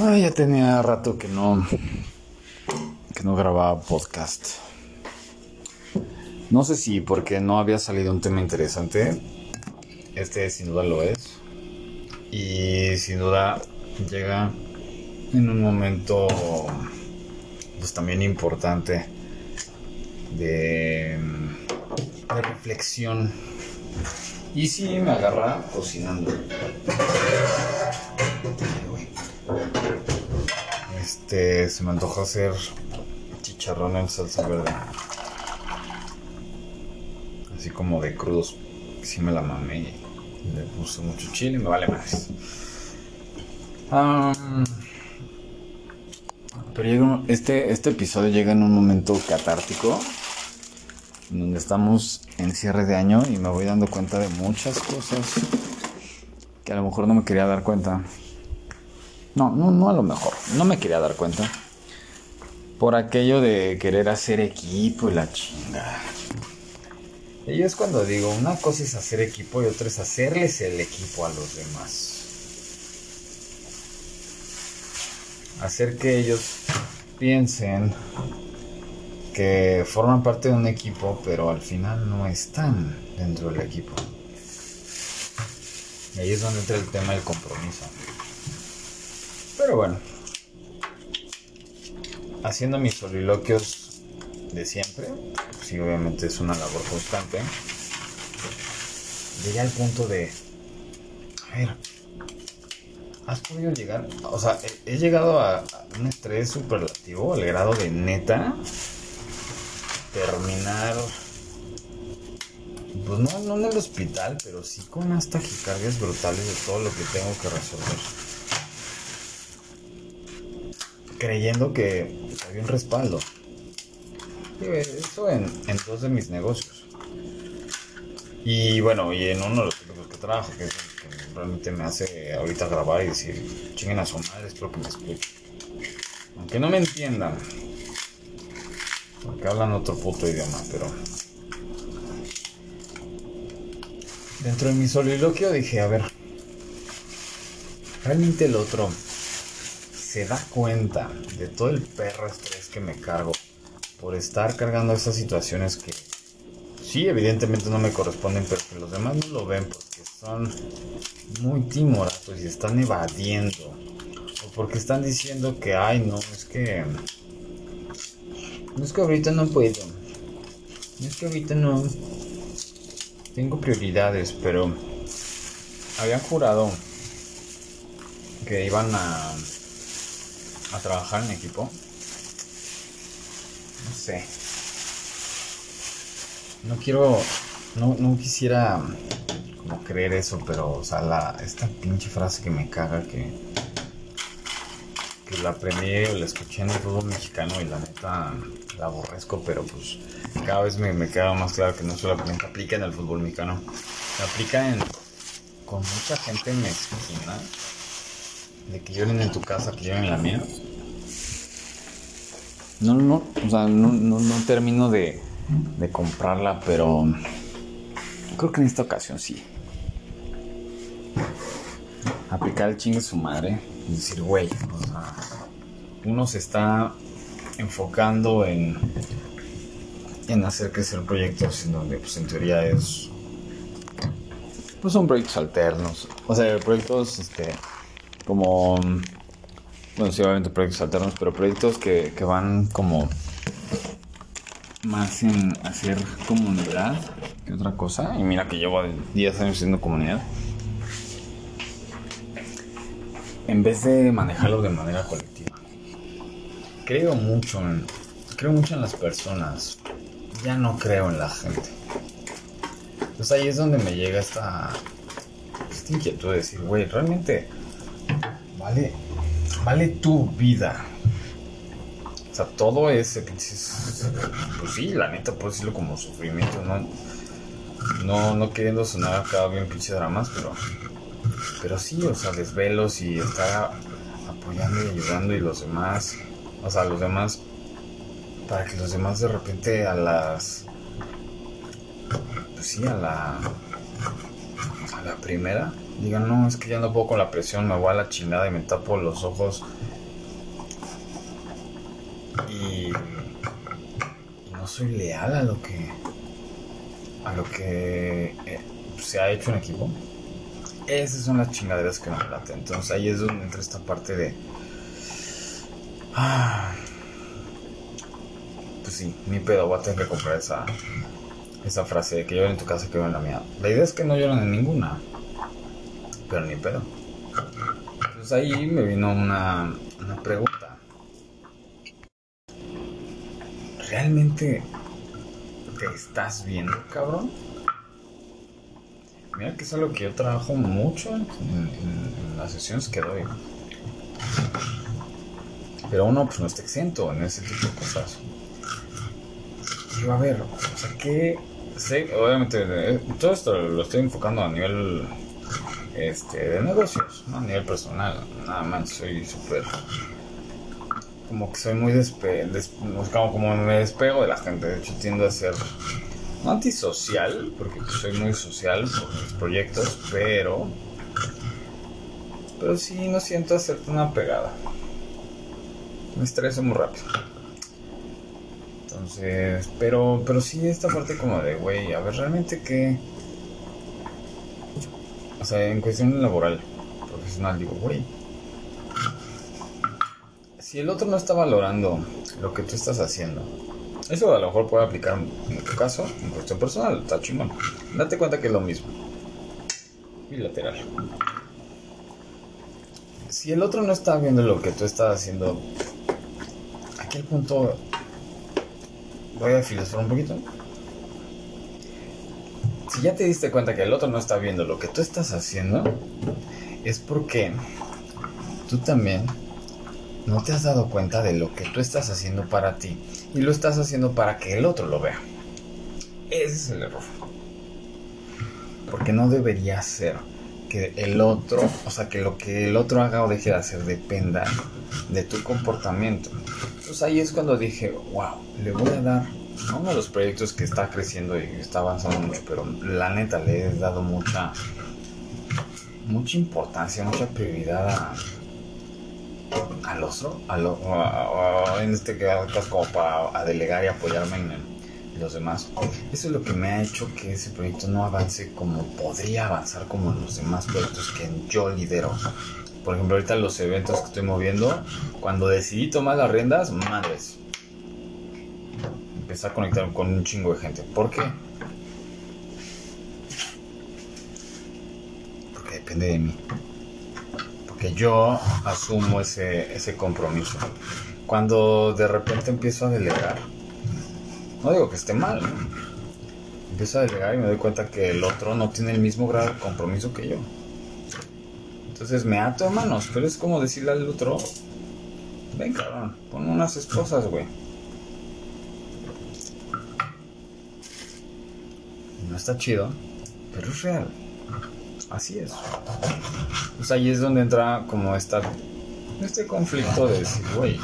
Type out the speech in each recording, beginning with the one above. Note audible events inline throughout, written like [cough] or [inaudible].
Ay, ya tenía rato que no que no grababa podcast. No sé si porque no había salido un tema interesante. Este sin duda lo es. Y sin duda llega en un momento pues también importante de, de reflexión. Y si me agarra cocinando. Este, se me antoja hacer chicharrón en salsa verde. Así como de crudos. Si me la mamé y le puse mucho chile y me vale más. pero este, este episodio llega en un momento catártico. Donde estamos en cierre de año y me voy dando cuenta de muchas cosas que a lo mejor no me quería dar cuenta. No, no, no a lo mejor. No me quería dar cuenta. Por aquello de querer hacer equipo y la chinga. Y es cuando digo, una cosa es hacer equipo y otra es hacerles el equipo a los demás. Hacer que ellos piensen que forman parte de un equipo, pero al final no están dentro del equipo. Y ahí es donde entra el tema del compromiso. Pero bueno, haciendo mis soliloquios de siempre, sí, obviamente es una labor constante, llegué al punto de, a ver, ¿has podido llegar? O sea, he, llegado a, un estrés superlativo, al grado de neta, terminar, pues no, no en el hospital, pero sí con unas taquicardias brutales de todo lo que tengo que resolver creyendo que había un respaldo. Eso en, dos de mis negocios. Y bueno, y en uno de los que trabajo, que que realmente me hace ahorita grabar y decir, chinguen a su madre, espero que me escuchen. Aunque no me entiendan. Porque hablan otro puto idioma, pero... Dentro de mi soliloquio dije, a ver, realmente el otro se da cuenta de todo el perro estrés que me cargo por estar cargando esas situaciones que sí, evidentemente no me corresponden, pero que los demás no lo ven porque son muy timoratos y están evadiendo. O porque están diciendo que, ay, no, es que. No es que ahorita no puedo. No es que ahorita no. Tengo prioridades, pero. Habían jurado que iban a a trabajar en equipo. No sé. No quiero, no, no quisiera como creer eso, pero, o sea, la, esta pinche frase que me caga que, que la aprendí o la escuché en el fútbol mexicano y la neta la aborrezco, pero pues cada vez me, me queda más claro que no solamente aplica en el fútbol mexicano, se aplica en, con mucha gente mezquina de que lloren en tu casa, que lloren en la mía. No, no, o sea, no, no, no termino de, de comprarla, pero creo que en esta ocasión sí. Aplicar el chingue su madre y decir, güey, o sea, uno se está enfocando en, en hacer crecer proyectos en donde, pues en teoría es. Pues son proyectos alternos. O sea, proyectos, este como, bueno, sí, obviamente proyectos alternos, pero proyectos que, que van como más en hacer comunidad que otra cosa. Y mira que llevo 10 años siendo comunidad. En vez de manejarlo de manera colectiva. Creo mucho en, creo mucho en las personas. Ya no creo en la gente. Entonces ahí es donde me llega esta, esta inquietud de decir, güey, realmente vale, vale tu vida. O sea, todo ese dices, pues sí, la neta puedo decirlo como sufrimiento, ¿no? No, no queriendo sonar acá bien pinche dramas, pero, pero sí, o sea, desvelos y estar apoyando y ayudando y los demás, o sea, los demás, para que los demás de repente a las, pues sí, a la, a la primera, digan, no, es que ya no puedo con la presión, me voy a la chingada y me tapo los ojos y, no soy leal a lo que a lo que eh, se ha hecho en equipo. Esas son las chingaderas que me late. Entonces ahí es donde entra esta parte de ah, pues sí mi pedo voy a tener que comprar esa esa frase de que lloren en tu casa que yo en la mía la idea es que no lloran en ninguna pero ni pedo entonces ahí me vino una, una pregunta ¿realmente te estás viendo, cabrón? Mira que es algo que yo trabajo mucho en, las sesiones que doy. Pero uno pues no está exento en ese tipo de cosas. Digo, a ver, o sea, que... obviamente, eh, todo esto lo estoy enfocando a nivel este, de negocios, no a nivel personal. Nada más, soy súper como que soy muy despe, como, como me despego de la gente. De hecho, tiendo a ser no antisocial, porque soy muy social por mis proyectos, pero. Pero sí no siento hacerte una pegada. Me estreso muy rápido. Entonces, pero, pero sí esta parte como de, güey, a ver, realmente qué. Sea, en cuestión laboral, profesional, digo, güey si el otro no está valorando lo que tú estás haciendo, eso a lo mejor puede aplicar en tu caso, en cuestión personal, está chingón. Date cuenta que es lo mismo. Bilateral. Si el otro no está viendo lo que tú estás haciendo, aquí el punto. Voy a filosofar un poquito. Si ya te diste cuenta que el otro no está viendo lo que tú estás haciendo, es porque tú también no te has dado cuenta de lo que tú estás haciendo para ti y lo estás haciendo para que el otro lo vea. Ese es el error. Porque no debería ser que el otro, o sea, que lo que el otro haga o deje de hacer dependa de tu comportamiento. Entonces ahí es cuando dije, wow, le voy a dar uno de los proyectos que está creciendo y está avanzando mucho, pero la neta le he dado mucha mucha importancia, mucha prioridad a al otro, en este caso como para delegar y apoyarme en, los demás. Eso es lo que me ha hecho que ese proyecto no avance como podría avanzar como los demás proyectos que yo lidero. Por ejemplo, ahorita los eventos que estoy moviendo, cuando decidí tomar las riendas, madres. Empecé a conectar con un chingo de gente. ¿Por qué? Porque depende de mí que yo asumo ese, ese compromiso. Cuando de repente empiezo a delegar, no digo que esté mal, empiezo a delegar y me doy cuenta que el otro no tiene el mismo grado de compromiso que yo. Entonces me ato de manos, pero es como decirle al otro, ven cabrón, pon unas esposas, güey. Está chido, pero es real. Así es. Pues ahí es donde entra como esta, este conflicto de decir, güey,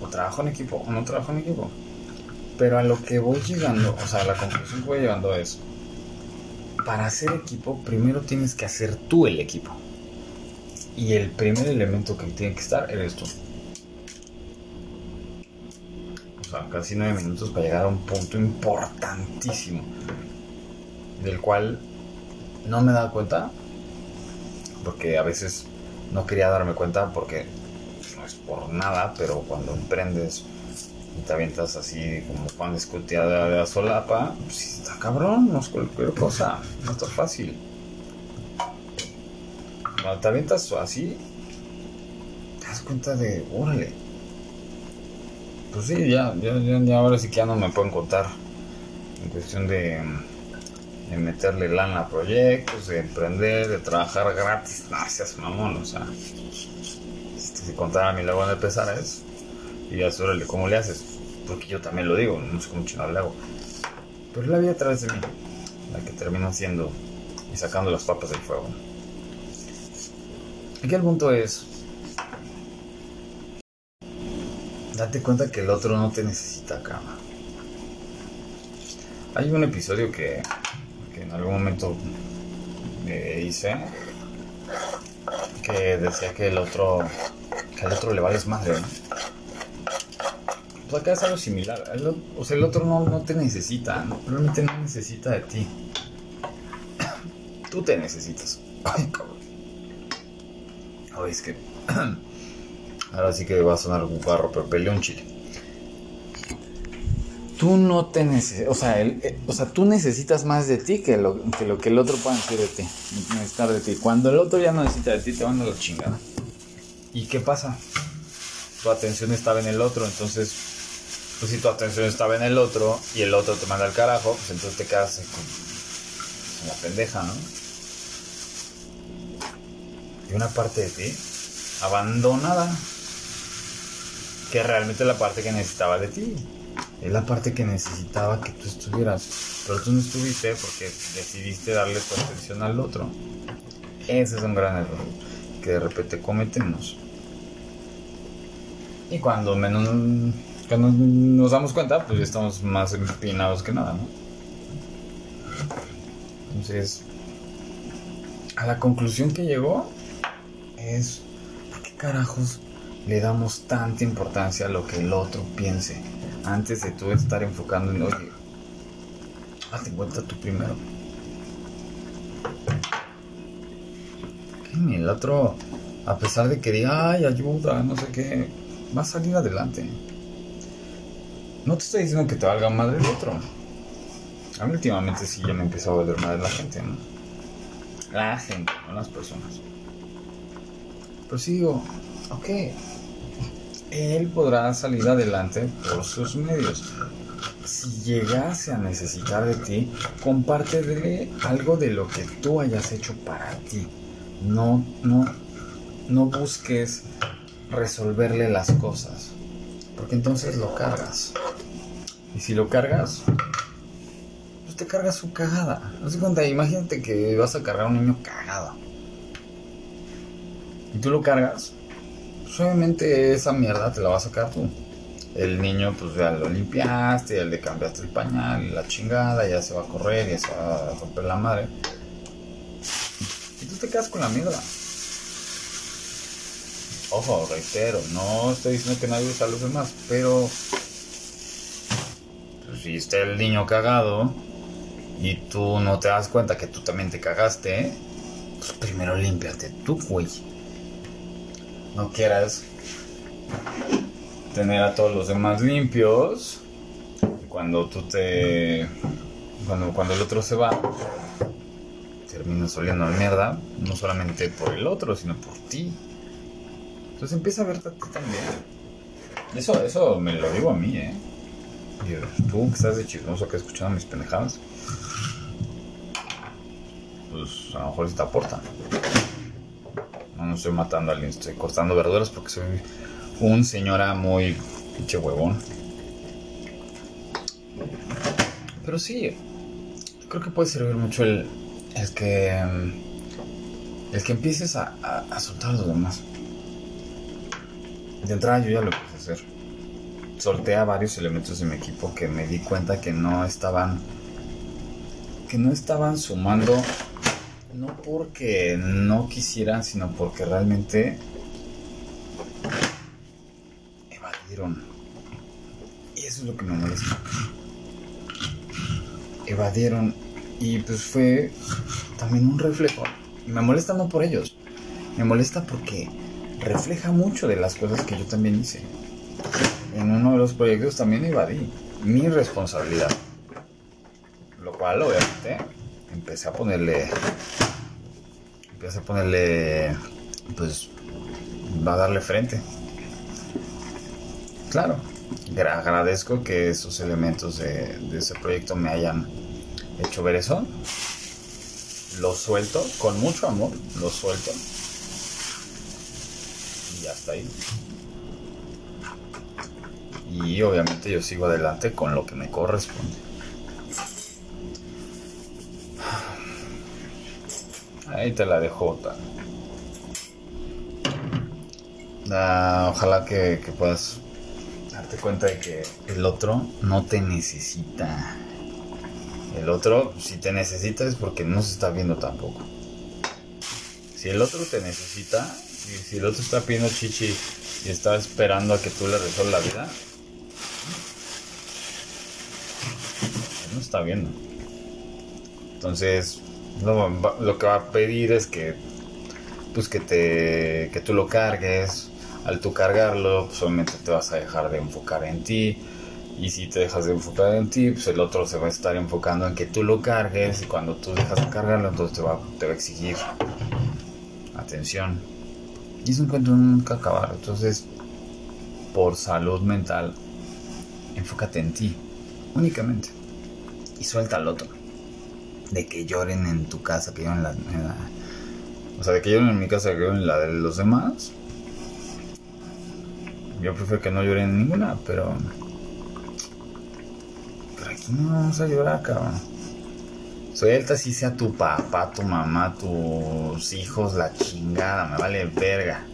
o trabajo en equipo o no trabajo en equipo. Pero a lo que voy llegando, o sea, la conclusión que voy llegando es, para hacer equipo, primero tienes que hacer tú el equipo. Y el primer elemento que tiene que estar eres tú. O sea, casi nueve minutos para llegar a un punto importantísimo. Del cual no me he dado cuenta, porque a veces no quería darme cuenta porque no es por nada, pero cuando emprendes y te avientas así como Juan escuteada de la solapa, pues está cabrón, no es cualquier cosa, no está fácil. Cuando te avientas así, te das cuenta de, órale. Pues sí, ya, ya, ya, ahora sí que ya no me pueden contar en cuestión de de meterle lana a proyectos, de emprender, de trabajar gratis. Seas mamón, o sea. Si contara mi luego de pesares y ya órale, ¿cómo le haces? Porque yo también lo digo, no sé cómo chingado le hago. Pero la vida a través de mí, la que termino haciendo y sacando las papas del fuego. Aquí el punto es. Date cuenta que el otro no te necesita cama. Hay un episodio que en algún momento me hice que decía que el otro que al otro le vales madre Pues acá es algo similar. o sea, el otro no, no te necesita, realmente no necesita de ti. Tú te necesitas. Ay, es que. [clears throat] Ahora sí que va a sonar un barro, pero peleó un chile. Tú no te necesitas, o, sea, eh, o sea, tú necesitas más de ti que lo, que el otro pueda decir de ti, necesitar de ti. Cuando el otro ya no necesita de ti, te van a la chingada. ¿Y qué pasa? Tu atención estaba en el otro, entonces, pues si tu atención estaba en el otro y el otro te manda al carajo, pues entonces te quedas con, la pendeja, ¿no? Y una parte de ti abandonada, que realmente la parte que necesitaba de ti. Es la parte que necesitaba que tú estuvieras. Pero tú no estuviste porque decidiste darle tu atención al otro. Ese es un gran error que de repente cometemos. Y cuando menos nos damos cuenta, pues estamos más empinados que nada, ¿no? Entonces, a la conclusión que llegó es, ¿por qué carajos le damos tanta importancia a lo que el otro piense? Antes de tú estar enfocando en, oye, hazte cuenta tú primero. El otro, a pesar de que diga, ay, ayuda, no sé qué, va a salir adelante. No te estoy diciendo que te valga madre el otro. A mí últimamente sí ya me empieza a valer madre la gente, ¿no? La gente, no las personas. Pero sí digo, ok, él podrá salir adelante por sus medios. Si llegase a necesitar de ti, compártele algo de lo que tú hayas hecho para ti. No, no, no busques resolverle las cosas. Porque entonces lo cargas. Y si lo cargas, pues te cargas su cagada. No sé cuenta, imagínate que vas a cargar a un niño cagado. Y tú lo cargas, pues obviamente esa mierda te la vas a sacar tú. El niño, pues ya lo limpiaste, ya le cambiaste el pañal, la chingada, ya se va a correr, ya se va a romper la madre. Y tú te quedas con la mierda. Ojo, reitero, no estoy diciendo que nadie usa a los demás, pero pues, si está el niño cagado y tú no te das cuenta que tú también te cagaste, pues primero límpiate tú, güey. No quieras tener a todos los demás limpios cuando tú te cuando, cuando el otro se va terminas oliendo a mierda no solamente por el otro sino por ti entonces empieza a verte a ti también. Eso, eso me lo digo a mí, ¿eh? tú que estás de chismoso que escuchando mis pendejadas, pues a lo mejor sí te aporta. Estoy matando a alguien, estoy cortando verduras porque soy un señora muy pinche huevón. Pero sí, creo que puede servir mucho el, el que el que empieces a soltar a los demás. De entrada yo ya lo empecé a hacer. Solté a varios elementos de mi equipo que me di cuenta que no estaban. que no estaban sumando. No porque no quisieran, sino porque realmente evadieron. Y eso es lo que me molesta. Evadieron. Y pues fue también un reflejo. Me molesta no por ellos. Me molesta porque refleja mucho de las cosas que yo también hice. En uno de los proyectos también evadí mi responsabilidad. Lo cual, obviamente, empecé a ponerle. A ponerle. Pues. Va a darle frente. Claro. Agradezco que esos elementos de, de ese proyecto me hayan hecho ver eso. Lo suelto con mucho amor. Lo suelto hasta ahí. Y obviamente yo sigo adelante con lo que me corresponde. Ahí te la dejo. Ah, ojalá que, que puedas darte cuenta de que el otro no te necesita. El otro, si te necesita, es porque no se está viendo tampoco. Si el otro te necesita, si, si el otro está pidiendo chichi y está esperando a que tú le resuelvas la vida, no está viendo. Entonces, lo, lo que va a pedir es que pues que te que tú lo cargues. Al tú cargarlo, pues obviamente te vas a dejar de enfocar en ti. Y si te dejas de enfocar en ti, pues el otro se va a estar enfocando en que tú lo cargues. Y cuando tú dejas de cargarlo, entonces te va, te va a exigir atención. Y es un cuento nunca acabar. Entonces, por salud mental, enfócate en ti, únicamente. Y suelta al otro. De que lloren en tu casa, que lloren en la, o sea, de que lloren en mi casa, que lloren en la de los demás. Yo prefiero que no lloren en ninguna, pero. Pero aquí no vamos a llorar, cabrón. Suelta si sea tu papá, tu mamá, tus hijos, la chingada, me vale verga.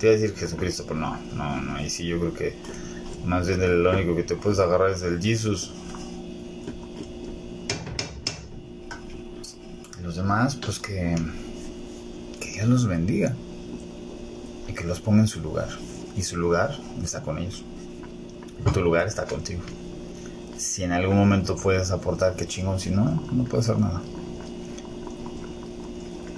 Te iba a decir Jesucristo, pero no, no, no. Y sí, yo creo que más bien lo único que te puedes agarrar es el Jesus. Los demás, pues que Dios los bendiga y que los ponga en su lugar. Y su lugar está con ellos. Tu lugar está contigo. Si en algún momento puedes aportar, qué chingón. Si no, no puedes hacer nada.